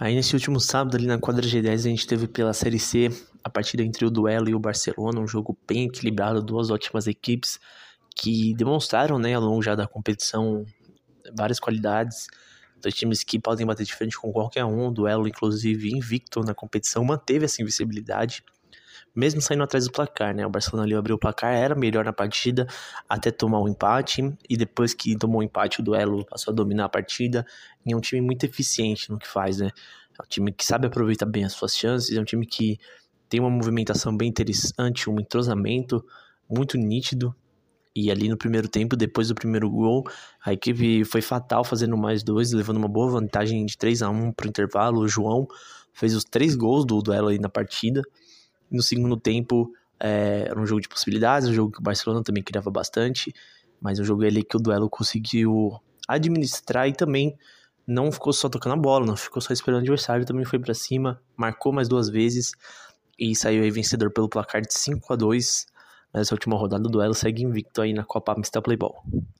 Aí nesse último sábado, ali na quadra G10, a gente teve pela Série C a partida entre o Duelo e o Barcelona, um jogo bem equilibrado, duas ótimas equipes que demonstraram, né, ao longo já da competição, várias qualidades. Dois times que podem bater de frente com qualquer um, o Duelo, inclusive, invicto na competição, manteve essa invisibilidade mesmo saindo atrás do placar, né? O Barcelona ali abriu o placar, era melhor na partida, até tomar o empate, e depois que tomou o empate, o duelo passou a dominar a partida, e é um time muito eficiente no que faz, né? É um time que sabe aproveitar bem as suas chances, é um time que tem uma movimentação bem interessante, um entrosamento muito nítido, e ali no primeiro tempo, depois do primeiro gol, a equipe foi fatal fazendo mais dois, levando uma boa vantagem de 3 a 1 para o intervalo. O João fez os três gols do duelo aí na partida. No segundo tempo, é, era um jogo de possibilidades, um jogo que o Barcelona também criava bastante, mas um jogo ali que o duelo conseguiu administrar e também não ficou só tocando a bola, não ficou só esperando o adversário, também foi para cima, marcou mais duas vezes e saiu aí vencedor pelo placar de 5 a 2 nessa última rodada do duelo, segue invicto aí na Copa Amstel Playball.